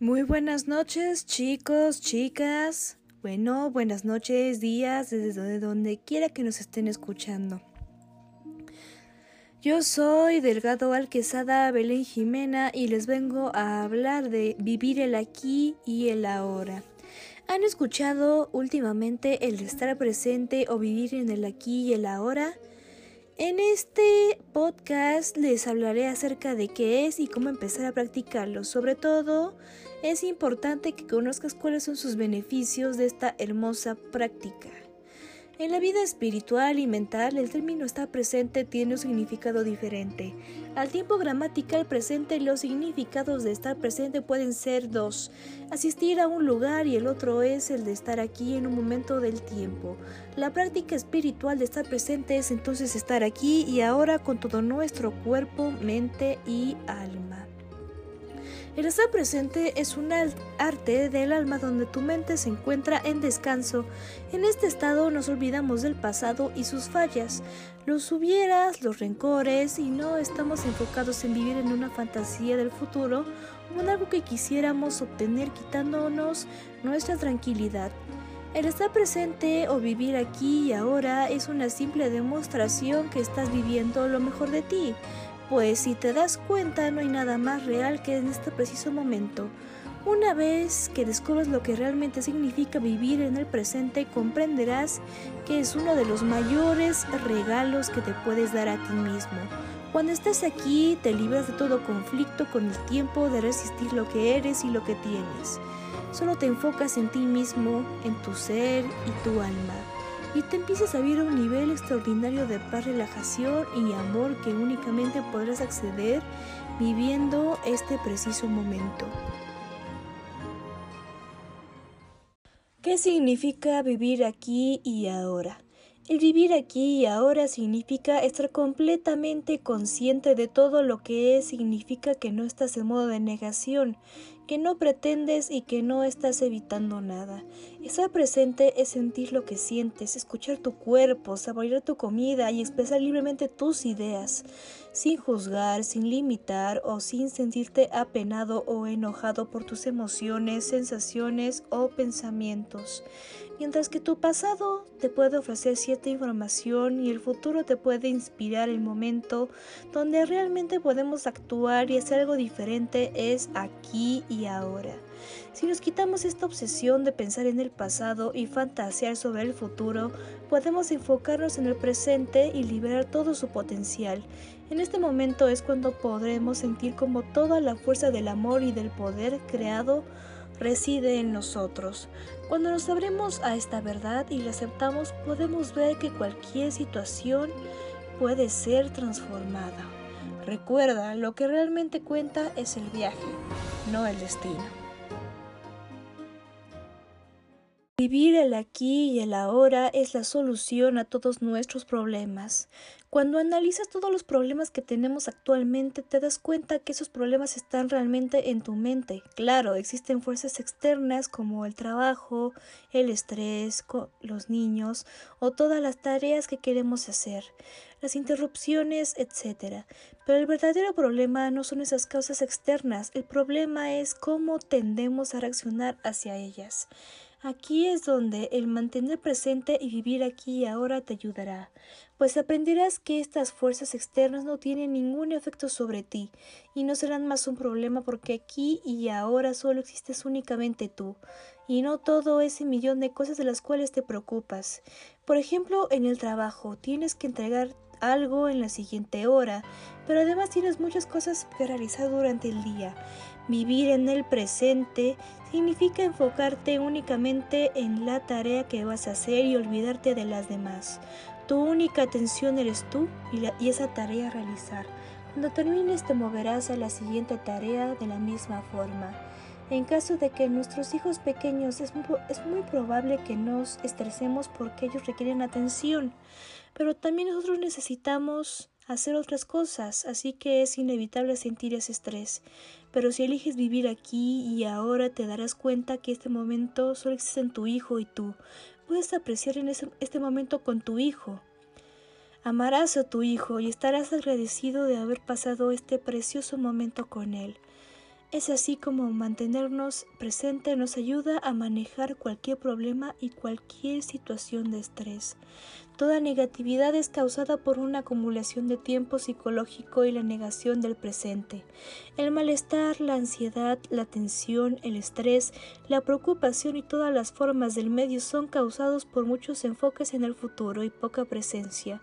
Muy buenas noches, chicos, chicas. Bueno, buenas noches, días, desde donde, donde quiera que nos estén escuchando. Yo soy Delgado Alquesada Belén Jimena y les vengo a hablar de vivir el aquí y el ahora. ¿Han escuchado últimamente el estar presente o vivir en el aquí y el ahora? En este podcast les hablaré acerca de qué es y cómo empezar a practicarlo. Sobre todo, es importante que conozcas cuáles son sus beneficios de esta hermosa práctica. En la vida espiritual y mental, el término estar presente tiene un significado diferente. Al tiempo gramatical presente, los significados de estar presente pueden ser dos. Asistir a un lugar y el otro es el de estar aquí en un momento del tiempo. La práctica espiritual de estar presente es entonces estar aquí y ahora con todo nuestro cuerpo, mente y alma. El estar presente es un arte del alma donde tu mente se encuentra en descanso. En este estado nos olvidamos del pasado y sus fallas, los hubieras, los rencores y no estamos enfocados en vivir en una fantasía del futuro o en algo que quisiéramos obtener quitándonos nuestra tranquilidad. El estar presente o vivir aquí y ahora es una simple demostración que estás viviendo lo mejor de ti pues si te das cuenta no hay nada más real que en este preciso momento. Una vez que descubras lo que realmente significa vivir en el presente, comprenderás que es uno de los mayores regalos que te puedes dar a ti mismo. Cuando estás aquí, te libras de todo conflicto con el tiempo de resistir lo que eres y lo que tienes. Solo te enfocas en ti mismo, en tu ser y tu alma y te empiezas a vivir a un nivel extraordinario de paz, relajación y amor que únicamente podrás acceder viviendo este preciso momento. ¿Qué significa vivir aquí y ahora? El vivir aquí y ahora significa estar completamente consciente de todo lo que es, significa que no estás en modo de negación, que no pretendes y que no estás evitando nada. Estar presente es sentir lo que sientes, escuchar tu cuerpo, saborear tu comida y expresar libremente tus ideas, sin juzgar, sin limitar o sin sentirte apenado o enojado por tus emociones, sensaciones o pensamientos. Mientras que tu pasado te puede ofrecer cierta información y el futuro te puede inspirar el momento donde realmente podemos actuar y hacer algo diferente es aquí y ahora. Si nos quitamos esta obsesión de pensar en el pasado y fantasear sobre el futuro, podemos enfocarnos en el presente y liberar todo su potencial. En este momento es cuando podremos sentir como toda la fuerza del amor y del poder creado reside en nosotros. Cuando nos abrimos a esta verdad y la aceptamos, podemos ver que cualquier situación puede ser transformada. Recuerda, lo que realmente cuenta es el viaje, no el destino. Vivir el aquí y el ahora es la solución a todos nuestros problemas. Cuando analizas todos los problemas que tenemos actualmente, te das cuenta que esos problemas están realmente en tu mente. Claro, existen fuerzas externas como el trabajo, el estrés, los niños o todas las tareas que queremos hacer, las interrupciones, etc. Pero el verdadero problema no son esas causas externas, el problema es cómo tendemos a reaccionar hacia ellas. Aquí es donde el mantener presente y vivir aquí y ahora te ayudará, pues aprenderás que estas fuerzas externas no tienen ningún efecto sobre ti y no serán más un problema porque aquí y ahora solo existes únicamente tú y no todo ese millón de cosas de las cuales te preocupas. Por ejemplo, en el trabajo tienes que entregar algo en la siguiente hora, pero además tienes muchas cosas que realizar durante el día. Vivir en el presente significa enfocarte únicamente en la tarea que vas a hacer y olvidarte de las demás. Tu única atención eres tú y, esa tarea a realizar. Cuando termines te moverás a la siguiente tarea de la misma forma. En caso de que nuestros hijos pequeños es muy probable que nos estresemos porque ellos requieren atención, pero también nosotros necesitamos hacer otras cosas, así que es inevitable sentir ese estrés. Pero si eliges vivir aquí y ahora te darás cuenta que este momento solo existe en tu hijo y tú. Puedes apreciar en este momento con tu hijo. Amarás a tu hijo y estarás agradecido de haber pasado este precioso momento con él. Es así como mantenernos presente nos ayuda a manejar cualquier problema y cualquier situación de estrés. Toda negatividad es causada por una acumulación de tiempo psicológico y la negación del presente. El malestar, la ansiedad, la tensión, el estrés, la preocupación y todas las formas del medio son causados por muchos enfoques en el futuro y poca presencia.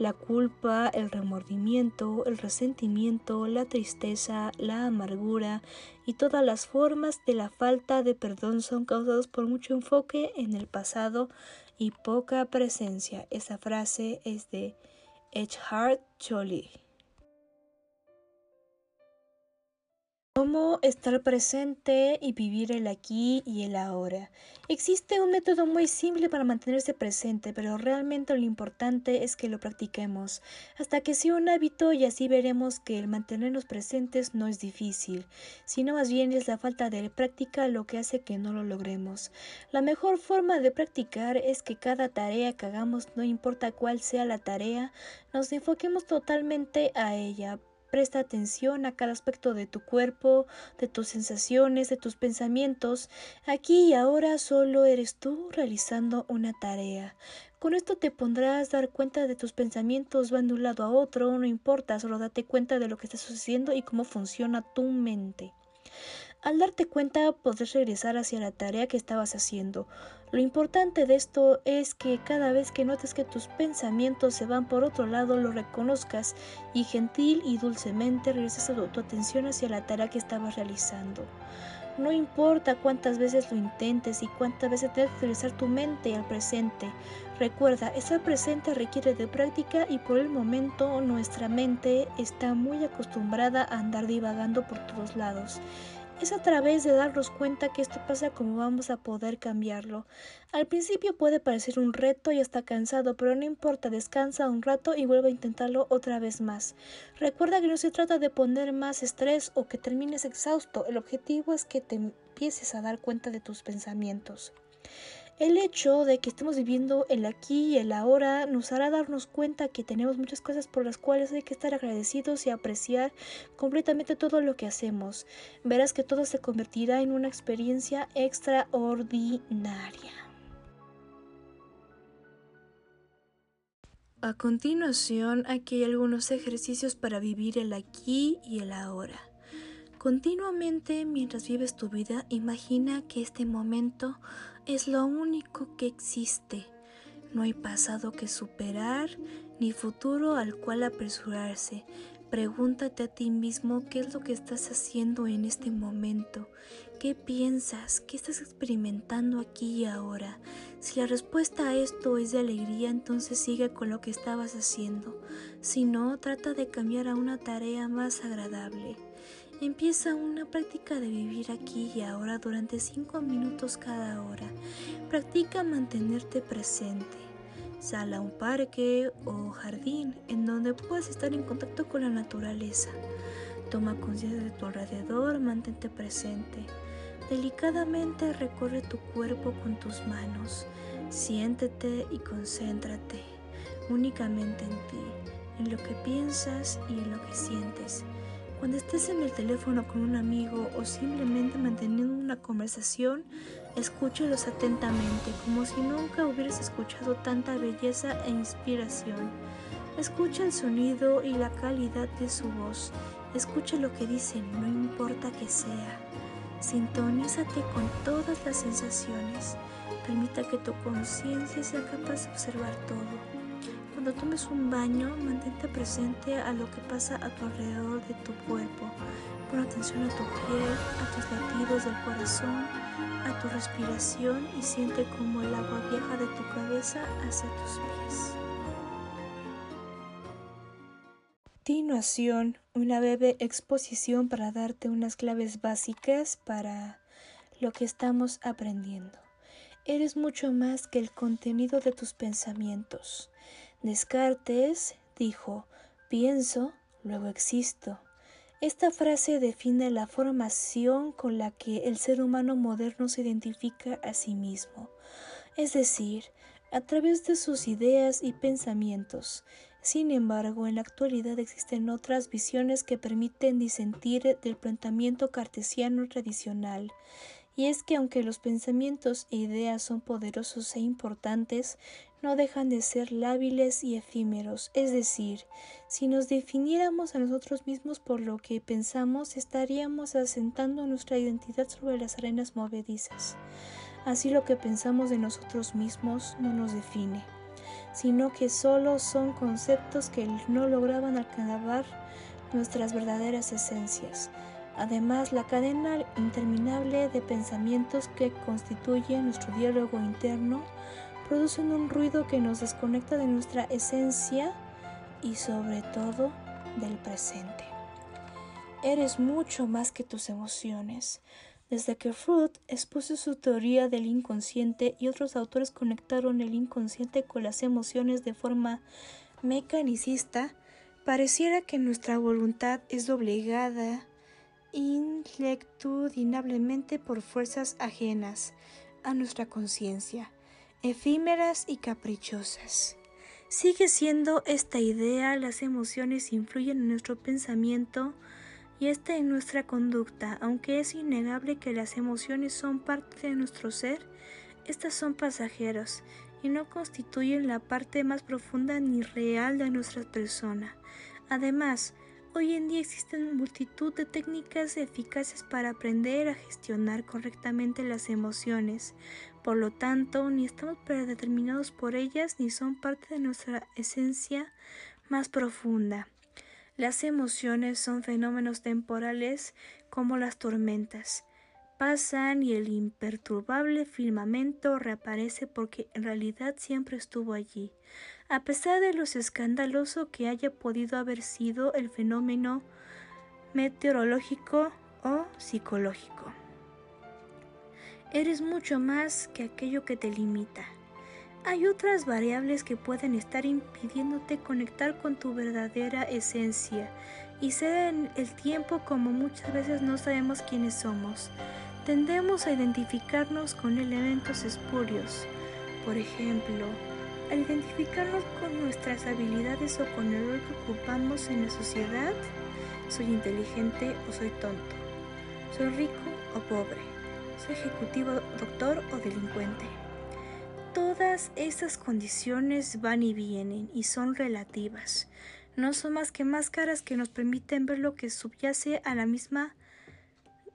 La culpa, el remordimiento, el resentimiento, la tristeza, la amargura y todas las formas de la falta de perdón son causados por mucho enfoque en el pasado y poca presencia. Esa frase es de Eckhart Tolle. Cómo estar presente y vivir el aquí y el ahora. Existe un método muy simple para mantenerse presente, pero realmente lo importante es que lo practiquemos, hasta que sea un hábito y así veremos que el mantenernos presentes no es difícil, sino más bien es la falta de práctica lo que hace que no lo logremos. La mejor forma de practicar es que cada tarea que hagamos, no importa cuál sea la tarea, nos enfoquemos totalmente a ella, Presta atención a cada aspecto de tu cuerpo, de tus sensaciones, de tus pensamientos. Aquí y ahora solo eres tú realizando una tarea. Con esto te pondrás a dar cuenta de tus pensamientos van de un lado a otro, no importa, solo date cuenta de lo que está sucediendo y cómo funciona tu mente. Al darte cuenta podrás regresar hacia la tarea que estabas haciendo. Lo importante de esto es que cada vez que notes que tus pensamientos se van por otro lado, lo reconozcas y gentil y dulcemente regreses tu, atención hacia la tarea que estabas realizando. No importa cuántas veces lo intentes y cuántas veces tengas que regresar tu mente al presente. Recuerda, estar presente requiere de práctica y por el momento nuestra mente está muy acostumbrada a andar divagando por todos lados. Es a través de darnos cuenta que esto pasa como vamos a poder cambiarlo. Al principio puede parecer un reto y hasta cansado, pero no importa, descansa un rato y vuelve a intentarlo otra vez más. Recuerda que no se trata de poner más estrés o que termines exhausto, el objetivo es que te empieces a dar cuenta de tus pensamientos. El hecho de que estemos viviendo el aquí y el ahora nos hará darnos cuenta que tenemos muchas cosas por las cuales hay que estar agradecidos y apreciar completamente todo lo que hacemos. Verás que todo se convertirá en una experiencia extraordinaria. A continuación, aquí hay algunos ejercicios para vivir el aquí y el ahora. Continuamente, mientras vives tu vida, imagina que este momento es lo único que existe. No hay pasado que superar, ni futuro al cual apresurarse. Pregúntate a ti mismo qué es lo que estás haciendo en este momento, qué piensas, qué estás experimentando aquí y ahora. Si la respuesta a esto es de alegría, entonces sigue con lo que estabas haciendo. Si no, trata de cambiar a una tarea más agradable. Empieza una práctica de vivir aquí y ahora durante 5 minutos cada hora. Practica mantenerte presente. Sal a un parque o jardín en donde puedas estar en contacto con la naturaleza. Toma conciencia de tu alrededor, mantente presente. Delicadamente recorre tu cuerpo con tus manos. Siéntete y concéntrate únicamente en ti, en lo que piensas y en lo que sientes. Cuando estés en el teléfono con un amigo o simplemente manteniendo una conversación, escúchalos atentamente, como si nunca hubieras escuchado tanta belleza e inspiración. Escucha el sonido y la calidad de su voz. Escucha lo que dicen, no importa que sea. Sintonízate con todas las sensaciones. Permita que tu conciencia sea capaz de observar todo. Cuando tomes un baño, mantente presente a lo que pasa a tu alrededor de tu cuerpo. Pon atención a tu piel, a tus latidos del corazón, a tu respiración y siente como el agua viaja de tu cabeza hacia tus pies. Continuación, una breve exposición para darte unas claves básicas para lo que estamos aprendiendo. Eres mucho más que el contenido de tus pensamientos. Descartes dijo, pienso, luego existo. Esta frase define la formación con la que el ser humano moderno se identifica a sí mismo, es decir, a través de sus ideas y pensamientos. Sin embargo, en la actualidad existen otras visiones que permiten disentir del planteamiento cartesiano tradicional, y es que aunque los pensamientos e ideas son poderosos e importantes, no dejan de ser lábiles y efímeros, es decir, si nos definiéramos a nosotros mismos por lo que pensamos, estaríamos asentando nuestra identidad sobre las arenas movedizas. Así lo que pensamos de nosotros mismos no nos define sino que solo son conceptos que no lograban alcanzar nuestras verdaderas esencias. Además, la cadena interminable de pensamientos que constituye nuestro diálogo interno producen un ruido que nos desconecta de nuestra esencia y sobre todo del presente. Eres mucho más que tus emociones. Desde que Freud expuso su teoría del inconsciente y otros autores conectaron el inconsciente con las emociones de forma mecanicista, pareciera que nuestra voluntad es doblegada inlectudinablemente por fuerzas ajenas a nuestra conciencia, efímeras y caprichosas. Sigue siendo esta idea, las emociones influyen en nuestro pensamiento, y esta en nuestra conducta, aunque es innegable que las emociones son parte de nuestro ser, estas son pasajeros y no constituyen la parte más profunda ni real de nuestra persona. Además, hoy en día existen multitud de técnicas eficaces para aprender a gestionar correctamente las emociones. Por lo tanto, ni estamos predeterminados por ellas ni son parte de nuestra esencia más profunda. Las emociones son fenómenos temporales como las tormentas. Pasan y el imperturbable firmamento reaparece porque en realidad siempre estuvo allí, a pesar de lo escandaloso que haya podido haber sido el fenómeno meteorológico o psicológico. Eres mucho más que aquello que te limita. Hay otras variables que pueden estar impidiéndote conectar con tu verdadera esencia y ser en el tiempo como muchas veces no sabemos quiénes somos. Tendemos a identificarnos con elementos espurios. Por ejemplo, al identificarnos con nuestras habilidades o con el rol que ocupamos en la sociedad, soy inteligente o soy tonto, soy rico o pobre, ejecutivo, doctor o delincuente. Todas estas condiciones van y vienen y son relativas. No son más que máscaras que nos permiten ver lo que subyace a la misma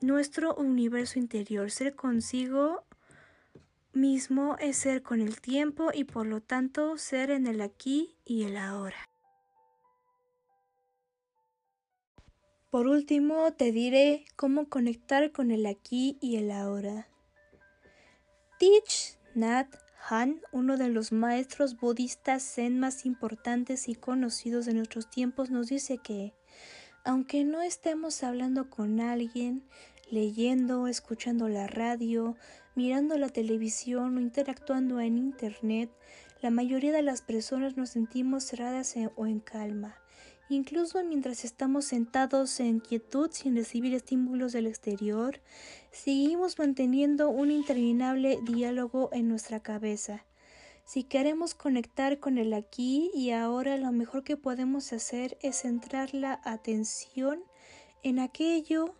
nuestro universo interior. Ser consigo mismo es ser con el tiempo y por lo tanto ser en el aquí y el ahora. Por último, te diré cómo conectar con el aquí y el ahora. Teach Nat Han, uno de los maestros budistas zen más importantes y conocidos de nuestros tiempos, nos dice que, aunque no estemos hablando con alguien, leyendo, escuchando la radio, mirando la televisión o interactuando en Internet, la mayoría de las personas nos sentimos cerradas o en calma. Incluso mientras estamos sentados en quietud sin recibir estímulos del exterior, seguimos manteniendo un interminable diálogo en nuestra cabeza. Si queremos conectar con el aquí y ahora, lo mejor que podemos hacer es centrar la atención en aquello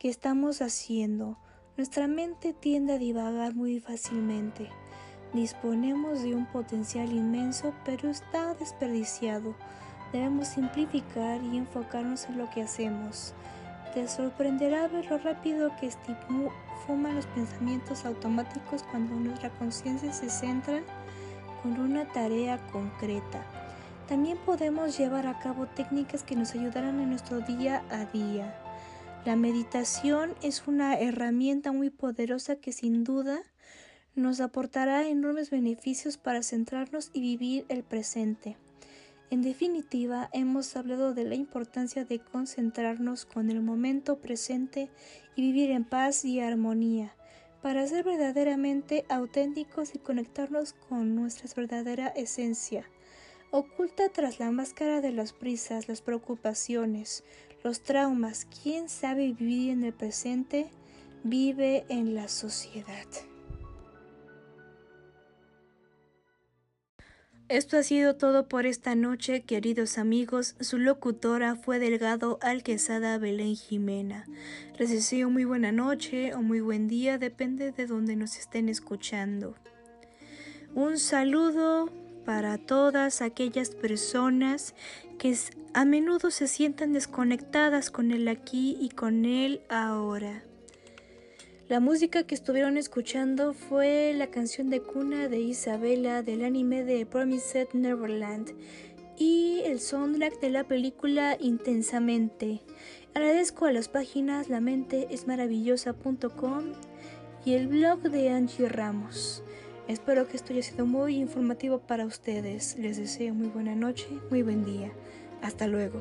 que estamos haciendo. Nuestra mente tiende a divagar muy fácilmente. Disponemos de un potencial inmenso, pero está desperdiciado. Debemos simplificar y enfocarnos en lo que hacemos. Te sorprenderá ver lo rápido que fuman los pensamientos automáticos cuando nuestra conciencia se centra con una tarea concreta. También podemos llevar a cabo técnicas que nos ayudarán en nuestro día a día. La meditación es una herramienta muy poderosa que sin duda nos aportará enormes beneficios para centrarnos y vivir el presente. En definitiva, hemos hablado de la importancia de concentrarnos con el momento presente y vivir en paz y armonía, para ser verdaderamente auténticos y conectarnos con nuestra verdadera esencia, oculta tras la máscara de las prisas, las preocupaciones, los traumas. ¿Quién sabe vivir en el presente? Vive en la sociedad. Esto ha sido todo por esta noche, queridos amigos. Su locutora fue Delgado Alquesada Belén Jimena. Les deseo muy buena noche o muy buen día, depende de donde nos estén escuchando. Un saludo para todas aquellas personas que a menudo se sientan desconectadas con el aquí y con el ahora. La música que estuvieron escuchando fue la canción de cuna de Isabela del anime de Promised Neverland y el soundtrack de la película Intensamente. Agradezco a las páginas La Mente es y el blog de Angie Ramos. Espero que esto haya sido muy informativo para ustedes. Les deseo muy buena noche, muy buen día. Hasta luego.